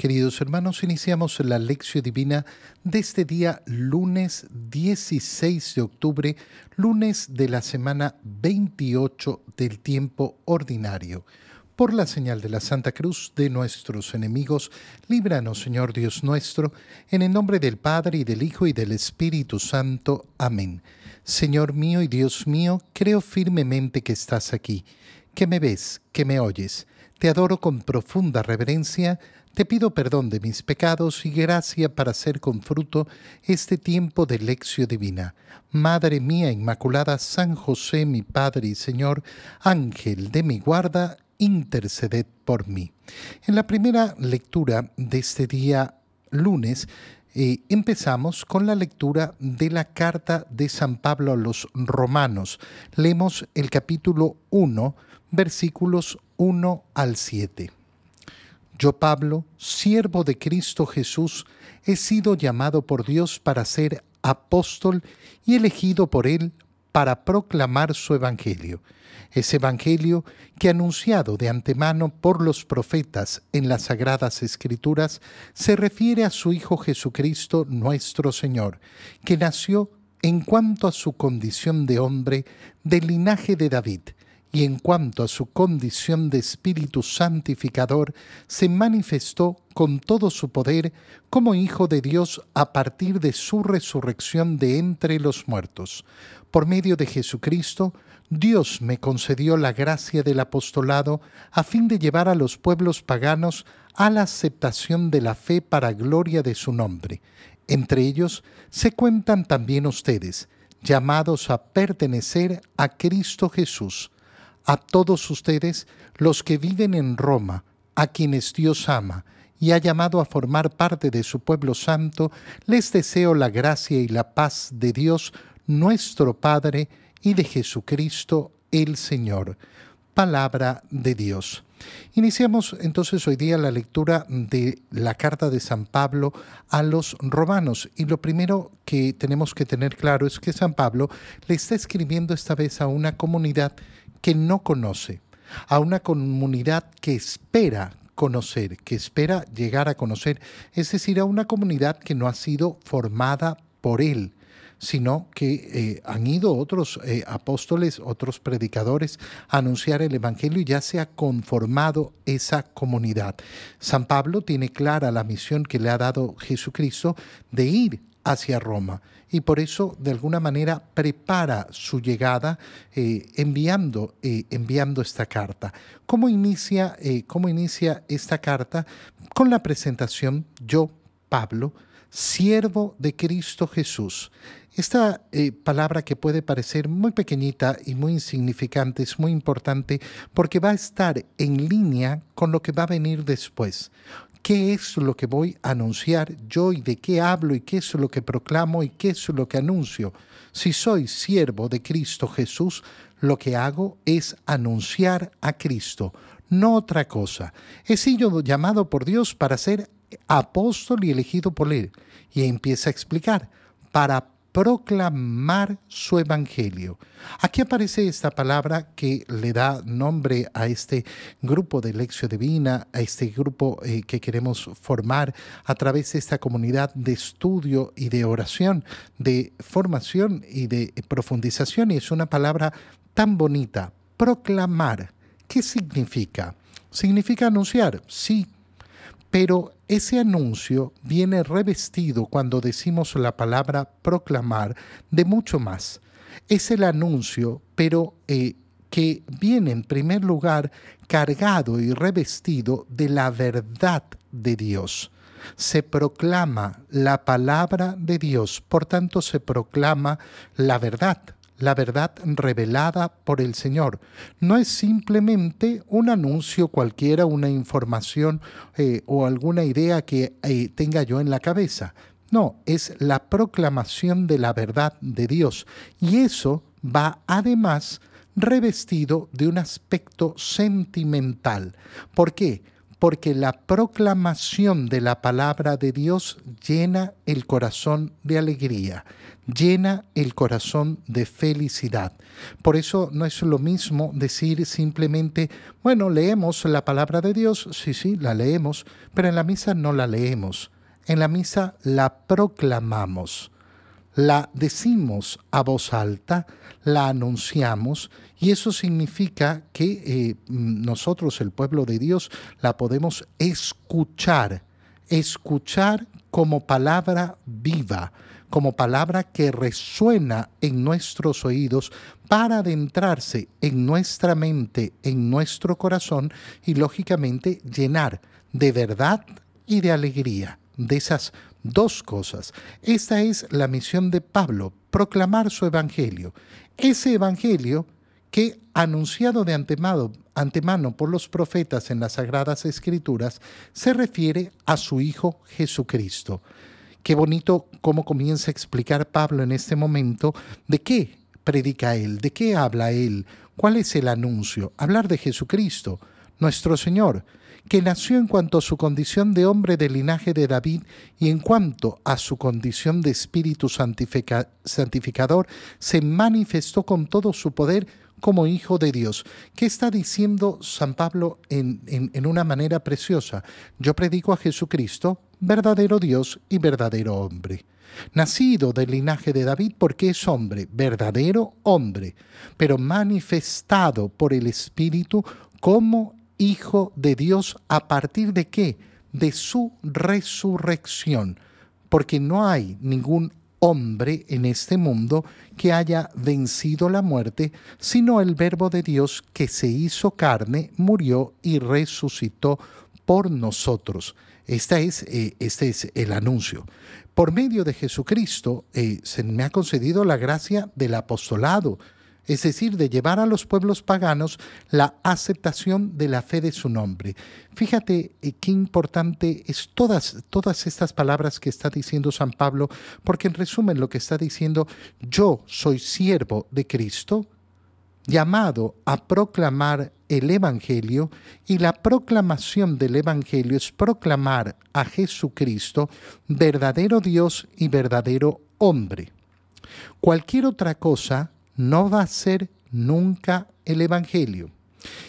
Queridos hermanos, iniciamos la lección divina de este día lunes 16 de octubre, lunes de la semana 28 del tiempo ordinario. Por la señal de la Santa Cruz de nuestros enemigos, líbranos, Señor Dios nuestro, en el nombre del Padre y del Hijo y del Espíritu Santo. Amén. Señor mío y Dios mío, creo firmemente que estás aquí, que me ves, que me oyes. Te adoro con profunda reverencia te pido perdón de mis pecados y gracia para hacer con fruto este tiempo de lección divina. Madre mía Inmaculada, San José, mi Padre y Señor, Ángel de mi guarda, interceded por mí. En la primera lectura de este día lunes, eh, empezamos con la lectura de la carta de San Pablo a los romanos. Leemos el capítulo 1, versículos 1 al 7. Yo, Pablo, siervo de Cristo Jesús, he sido llamado por Dios para ser apóstol y elegido por Él para proclamar su Evangelio. Ese Evangelio que anunciado de antemano por los profetas en las Sagradas Escrituras se refiere a su Hijo Jesucristo nuestro Señor, que nació en cuanto a su condición de hombre del linaje de David y en cuanto a su condición de Espíritu Santificador, se manifestó con todo su poder como Hijo de Dios a partir de su resurrección de entre los muertos. Por medio de Jesucristo, Dios me concedió la gracia del apostolado a fin de llevar a los pueblos paganos a la aceptación de la fe para gloria de su nombre. Entre ellos se cuentan también ustedes, llamados a pertenecer a Cristo Jesús a todos ustedes, los que viven en Roma, a quienes Dios ama y ha llamado a formar parte de su pueblo santo, les deseo la gracia y la paz de Dios, nuestro Padre, y de Jesucristo el Señor. Palabra de Dios. Iniciamos entonces hoy día la lectura de la carta de San Pablo a los romanos y lo primero que tenemos que tener claro es que San Pablo le está escribiendo esta vez a una comunidad que no conoce, a una comunidad que espera conocer, que espera llegar a conocer, es decir, a una comunidad que no ha sido formada por él, sino que eh, han ido otros eh, apóstoles, otros predicadores a anunciar el Evangelio y ya se ha conformado esa comunidad. San Pablo tiene clara la misión que le ha dado Jesucristo de ir hacia Roma y por eso de alguna manera prepara su llegada eh, enviando, eh, enviando esta carta. ¿Cómo inicia, eh, ¿Cómo inicia esta carta? Con la presentación, yo, Pablo, siervo de Cristo Jesús. Esta palabra que puede parecer muy pequeñita y muy insignificante es muy importante porque va a estar en línea con lo que va a venir después qué es lo que voy a anunciar yo y de qué hablo y qué es lo que proclamo y qué es lo que anuncio. Si soy siervo de Cristo Jesús, lo que hago es anunciar a Cristo, no otra cosa. He sido llamado por Dios para ser apóstol y elegido por Él. Y empieza a explicar, para proclamar su evangelio. Aquí aparece esta palabra que le da nombre a este grupo de lección divina, a este grupo eh, que queremos formar a través de esta comunidad de estudio y de oración, de formación y de profundización. Y es una palabra tan bonita, proclamar. ¿Qué significa? ¿Significa anunciar? Sí, pero ese anuncio viene revestido cuando decimos la palabra proclamar de mucho más. Es el anuncio, pero eh, que viene en primer lugar cargado y revestido de la verdad de Dios. Se proclama la palabra de Dios, por tanto se proclama la verdad la verdad revelada por el Señor. No es simplemente un anuncio cualquiera, una información eh, o alguna idea que eh, tenga yo en la cabeza. No, es la proclamación de la verdad de Dios. Y eso va además revestido de un aspecto sentimental. ¿Por qué? Porque la proclamación de la palabra de Dios llena el corazón de alegría, llena el corazón de felicidad. Por eso no es lo mismo decir simplemente, bueno, leemos la palabra de Dios, sí, sí, la leemos, pero en la misa no la leemos, en la misa la proclamamos la decimos a voz alta, la anunciamos y eso significa que eh, nosotros, el pueblo de Dios, la podemos escuchar, escuchar como palabra viva, como palabra que resuena en nuestros oídos para adentrarse en nuestra mente, en nuestro corazón y lógicamente llenar de verdad y de alegría de esas dos cosas. Esta es la misión de Pablo, proclamar su evangelio. Ese evangelio que, anunciado de antemano, por los profetas en las Sagradas Escrituras, se refiere a su Hijo Jesucristo. Qué bonito cómo comienza a explicar Pablo en este momento de qué predica él, de qué habla él, cuál es el anuncio. Hablar de Jesucristo, nuestro Señor, que nació en cuanto a su condición de hombre del linaje de David y en cuanto a su condición de espíritu santificador, se manifestó con todo su poder como Hijo de Dios. ¿Qué está diciendo San Pablo en, en, una manera preciosa? Yo predico a Jesucristo, verdadero Dios y verdadero hombre. Nacido del linaje de David porque es hombre, verdadero hombre, pero manifestado por el Espíritu como Hijo de Dios a partir de qué? De su resurrección. Porque no hay ningún hombre en este mundo que haya vencido la muerte, sino el Verbo de Dios que se hizo carne, murió y resucitó por nosotros. Esta es, eh, este es el anuncio. Por medio de Jesucristo eh, se me ha concedido la gracia del apostolado es decir, de llevar a los pueblos paganos la aceptación de la fe de su nombre. Fíjate eh, qué importante es todas, todas estas palabras que está diciendo San Pablo, porque en resumen lo que está diciendo, yo soy siervo de Cristo, llamado a proclamar el Evangelio, y la proclamación del Evangelio es proclamar a Jesucristo, verdadero Dios y verdadero hombre. Cualquier otra cosa no va a ser nunca el Evangelio.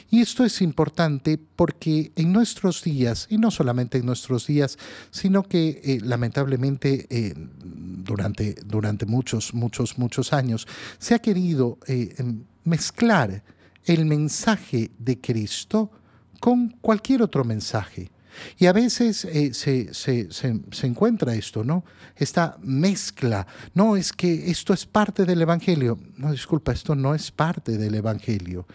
Y esto es importante porque en nuestros días, y no solamente en nuestros días, sino que eh, lamentablemente eh, durante, durante muchos, muchos, muchos años, se ha querido eh, mezclar el mensaje de Cristo con cualquier otro mensaje. Y a veces eh, se, encuentra esto, ¿no? Esta mezcla. No, es que esto es parte del Evangelio. No, disculpa, esto no es parte del Evangelio.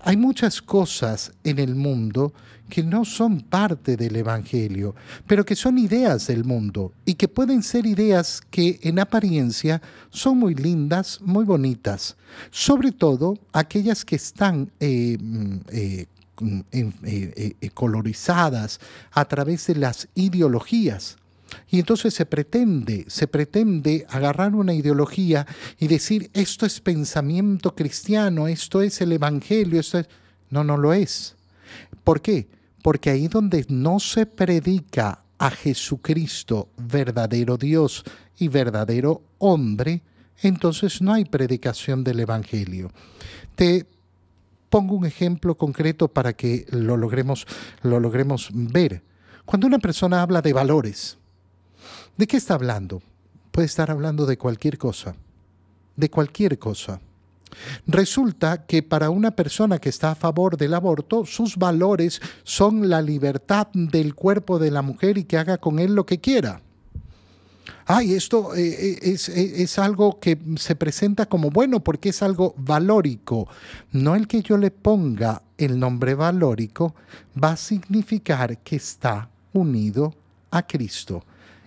Hay muchas cosas en el mundo que no son parte del Evangelio, pero que son ideas del mundo y que pueden ser ideas que en apariencia son muy lindas, muy bonitas, sobre todo aquellas que están eh, mm, eh, colorizadas a través de las ideologías. Y entonces se pretende, se pretende agarrar una ideología y decir, esto es pensamiento cristiano, esto es el Evangelio, esto es... No, no lo es. ¿Por qué? Porque ahí donde no se predica a Jesucristo, verdadero Dios y verdadero hombre, entonces no hay predicación del Evangelio. Te pongo un ejemplo concreto para que lo logremos, lo logremos ver. Cuando una persona habla de valores, ¿de qué está hablando? Puede estar hablando de cualquier cosa, de cualquier cosa. Resulta que para una persona que está a favor del aborto, sus valores son la libertad del cuerpo de la mujer y que haga con él lo que quiera ay, esto eh, eh, eh, es, algo que se presenta como bueno porque es algo valórico. No el que yo le ponga el nombre valórico va a significar que está unido a Cristo.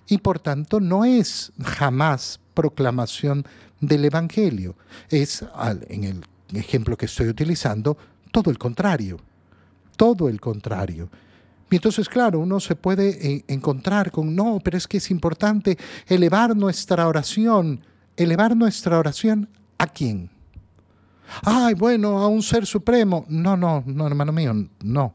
Y por tanto no es jamás proclamación del Evangelio. Es, en el ejemplo que estoy utilizando, todo el contrario. Todo el contrario. Y entonces, claro, uno se puede eh, encontrar con, no, pero es que es importante elevar nuestra oración. ¿Elevar nuestra oración a quién? Ay, bueno, a un ser supremo. No, no, no, hermano mío, no.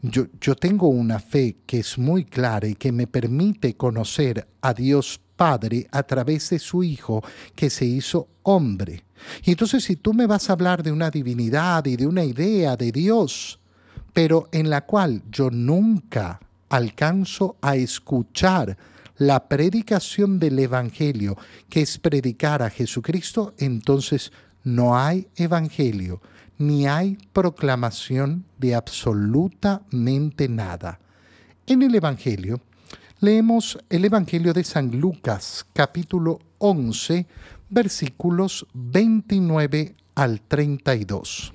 yo, yo tengo una fe que es muy clara y que me permite conocer a Dios Padre a través de su Hijo que se hizo hombre. Y entonces si tú me vas a hablar de una divinidad y de una idea de Dios, pero en la cual yo nunca alcanzo a escuchar la predicación del Evangelio, que es predicar a Jesucristo, entonces no hay Evangelio, ni hay proclamación de absolutamente nada. En el Evangelio, leemos el Evangelio de San Lucas, capítulo 11, versículos 29 al 32.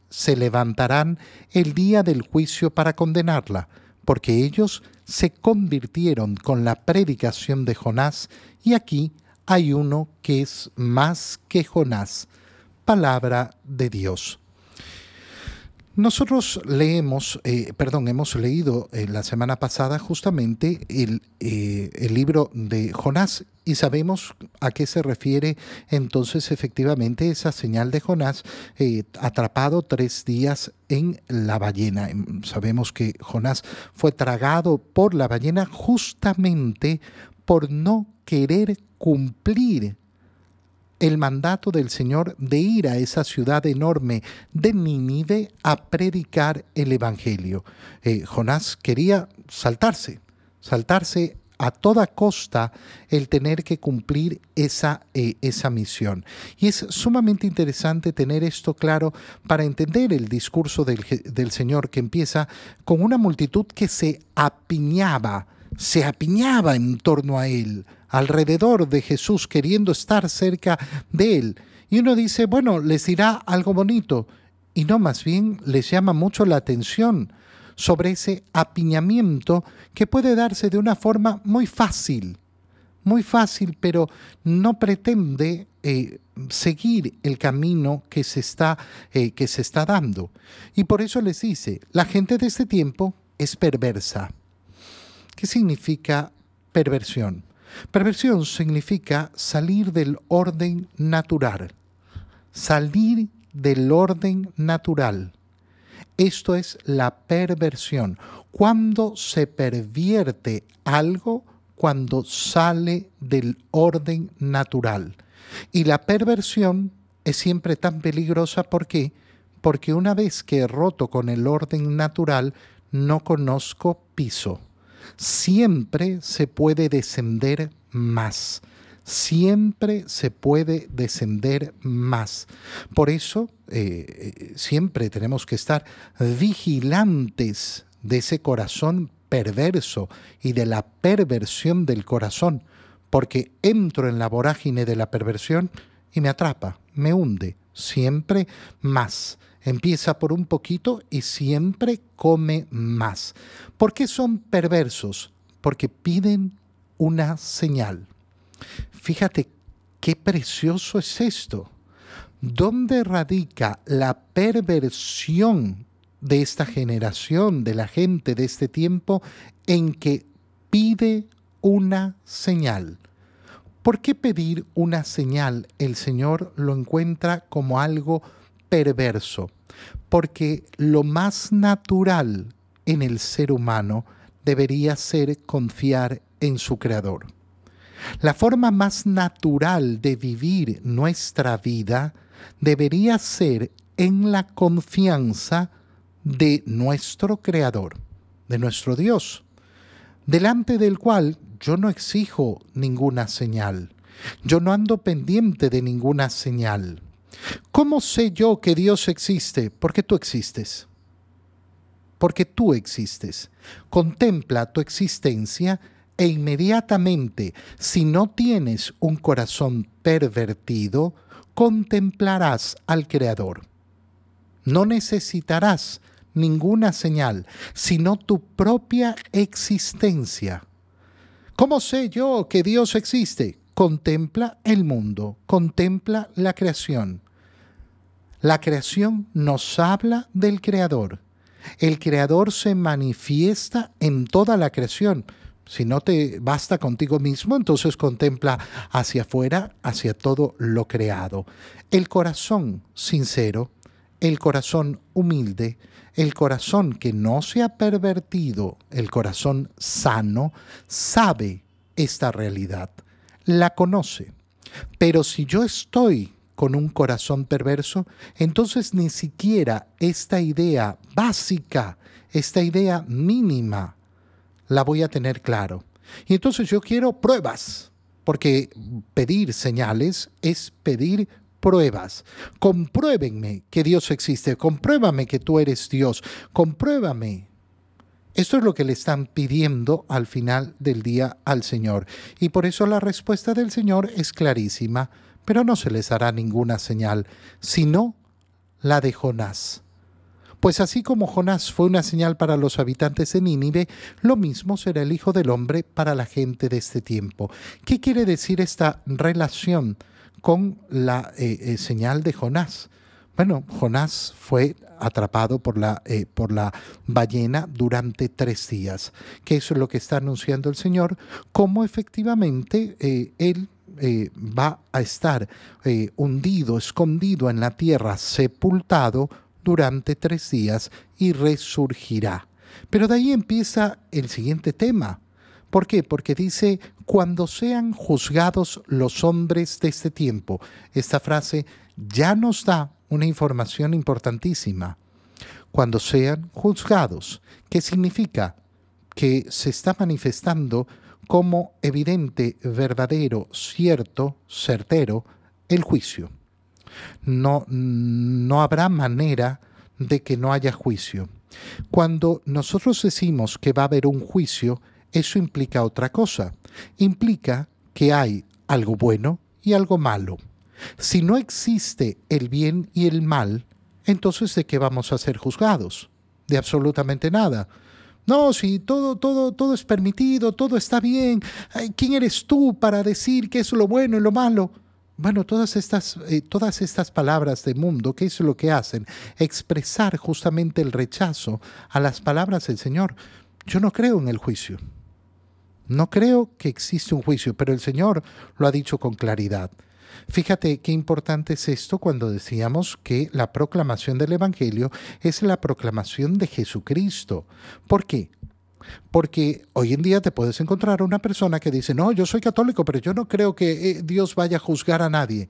se levantarán el día del juicio para condenarla, porque ellos se convirtieron con la predicación de Jonás, y aquí hay uno que es más que Jonás, palabra de Dios. Nosotros leemos, eh, perdón, hemos leído eh, la semana pasada justamente el, eh, el, libro de Jonás y sabemos a qué se refiere entonces efectivamente esa señal de Jonás atrapado tres días en la ballena. Em, sabemos que Jonás fue tragado por la ballena justamente por no querer cumplir el mandato del Señor de ir a esa ciudad enorme de Nínive a predicar el Evangelio. Eh, Jonás quería saltarse, saltarse a toda costa el tener que cumplir esa, eh, esa misión. Y es sumamente interesante tener esto claro para entender el discurso del, del Señor que empieza con una multitud que se apiñaba, se apiñaba en torno a él alrededor de Jesús, queriendo estar cerca de él. Y uno dice, bueno, les dirá algo bonito. Y no, más bien les llama mucho la atención sobre ese apiñamiento que puede darse de una forma muy fácil, muy fácil, pero no pretende eh, seguir el camino que se, está, eh, que se está dando. Y por eso les dice, la gente de este tiempo es perversa. ¿Qué significa perversión? Perversión significa salir del orden natural, salir del orden natural. Esto es la perversión. Cuando se pervierte algo, cuando sale del orden natural. Y la perversión es siempre tan peligrosa, ¿por qué? Porque una vez que he roto con el orden natural, no conozco piso siempre se puede descender más. Siempre se puede descender más. Por eso eh, eh, siempre tenemos que estar vigilantes de ese corazón perverso y de la perversión del corazón, porque entro en la vorágine de la perversión y me atrapa, me hunde, siempre más empieza por un poquito y siempre come más. ¿Por qué son perversos? Porque piden una señal. Fíjate qué precioso es esto. ¿Dónde radica la perversión de esta generación, de la gente de este tiempo, en que pide una señal? ¿Por qué pedir una señal? El Señor lo encuentra como algo perverso, porque lo más natural en el ser humano debería ser confiar en su Creador. La forma más natural de vivir nuestra vida debería ser en la confianza de nuestro Creador, de nuestro Dios, delante del cual yo no exijo ninguna señal. Yo no ando pendiente de ninguna señal. ¿Cómo sé yo que Dios existe? Porque tú existes. Porque tú existes. Contempla tu existencia e inmediatamente, si no tienes un corazón pervertido, contemplarás al Creador. No necesitarás ninguna señal, sino tu propia existencia. ¿Cómo sé yo que Dios existe? Contempla el mundo, contempla la creación. La creación nos habla del Creador. El Creador se manifiesta en toda la creación. Si no te basta contigo mismo, entonces contempla hacia afuera, hacia todo lo creado. El corazón sincero, el corazón humilde, el corazón que no se ha pervertido, el corazón sano, sabe esta realidad, la conoce. Pero si yo estoy con un corazón perverso, entonces ni siquiera esta idea básica, esta idea mínima, la voy a tener claro. Y entonces yo quiero pruebas, porque pedir señales es pedir pruebas. Compruébenme que Dios existe, compruébame que tú eres Dios, compruébame. Esto es lo que le están pidiendo al final del día al Señor. Y por eso la respuesta del Señor es clarísima, pero no se les hará ninguna señal, sino la de Jonás. Pues así como Jonás fue una señal para los habitantes de Nínive, lo mismo será el Hijo del Hombre para la gente de este tiempo. ¿Qué quiere decir esta relación con la eh, eh, señal de Jonás? Bueno, Jonás fue atrapado por la, eh, por la ballena durante tres días, que eso es lo que está anunciando el Señor, cómo efectivamente él va a estar hundido, escondido en la tierra, sepultado durante tres días y resurgirá. Pero de ahí empieza el siguiente tema. ¿Por qué? Porque dice, cuando sean juzgados los hombres de este tiempo. Esta frase ya nos da una información importantísima. Cuando sean juzgados, ¿qué significa? Que se está manifestando como evidente, verdadero, cierto, certero, el juicio no, no habrá manera de que no haya juicio. Cuando nosotros decimos que va a haber un juicio, eso implica otra cosa. Implica que hay algo bueno y algo malo. Si no existe el bien y el mal, entonces ¿de qué vamos a ser juzgados? De absolutamente nada. No, si todo, todo, todo es permitido, todo está bien, ¿quién eres tú para decir qué es lo bueno y lo malo? Bueno, todas estas, eh, todas estas palabras de mundo, ¿qué es lo que hacen? Expresar justamente el rechazo a las palabras del Señor. Yo no creo en el juicio. No creo que existe un juicio, pero el Señor lo ha dicho con claridad. Fíjate qué importante es esto cuando decíamos que la proclamación del Evangelio es la proclamación de Jesucristo. ¿Por qué? Porque hoy en día te puedes encontrar una persona que dice, no, yo soy católico, pero yo no creo que eh, Dios vaya a juzgar a nadie.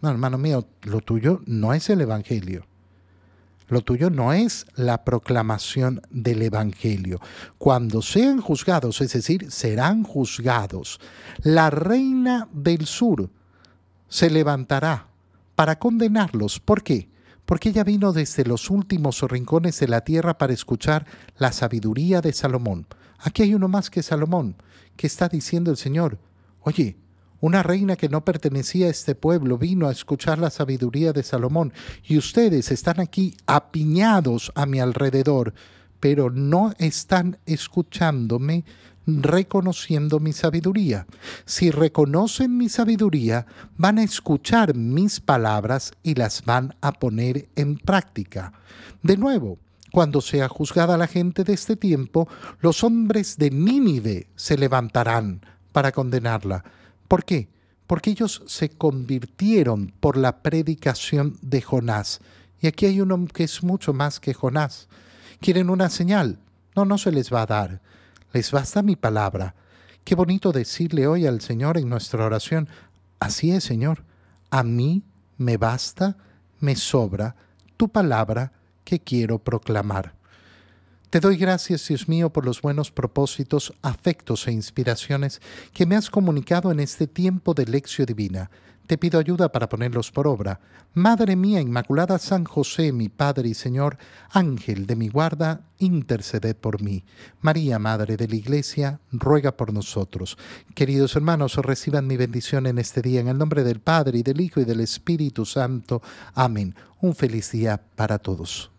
No, hermano mío, lo tuyo no es el Evangelio. Lo tuyo no es la proclamación del Evangelio. Cuando sean juzgados, es decir, serán juzgados, la reina del sur se levantará para condenarlos. ¿Por qué? porque ella vino desde los últimos rincones de la tierra para escuchar la sabiduría de Salomón. Aquí hay uno más que Salomón, que está diciendo el Señor, oye, una reina que no pertenecía a este pueblo vino a escuchar la sabiduría de Salomón, y ustedes están aquí apiñados a mi alrededor, pero no están escuchándome reconociendo mi sabiduría. Si reconocen mi sabiduría, van a escuchar mis palabras y las van a poner en práctica. De nuevo, cuando sea juzgada la gente de este tiempo, los hombres de Nínive se levantarán para condenarla. ¿Por qué? Porque ellos se convirtieron por la predicación de Jonás. Y aquí hay uno que es mucho más que Jonás. ¿Quieren una señal? No, no se les va a dar les basta mi palabra. Qué bonito decirle hoy al Señor en nuestra oración, así es Señor, a mí me basta, me sobra tu palabra que quiero proclamar. Te doy gracias, Dios mío, por los buenos propósitos, afectos e inspiraciones que me has comunicado en este tiempo de lección divina. Te pido ayuda para ponerlos por obra. Madre mía Inmaculada San José, mi Padre y Señor, Ángel de mi guarda, interceded por mí. María, Madre de la Iglesia, ruega por nosotros. Queridos hermanos, reciban mi bendición en este día, en el nombre del Padre, y del Hijo, y del Espíritu Santo. Amén. Un feliz día para todos.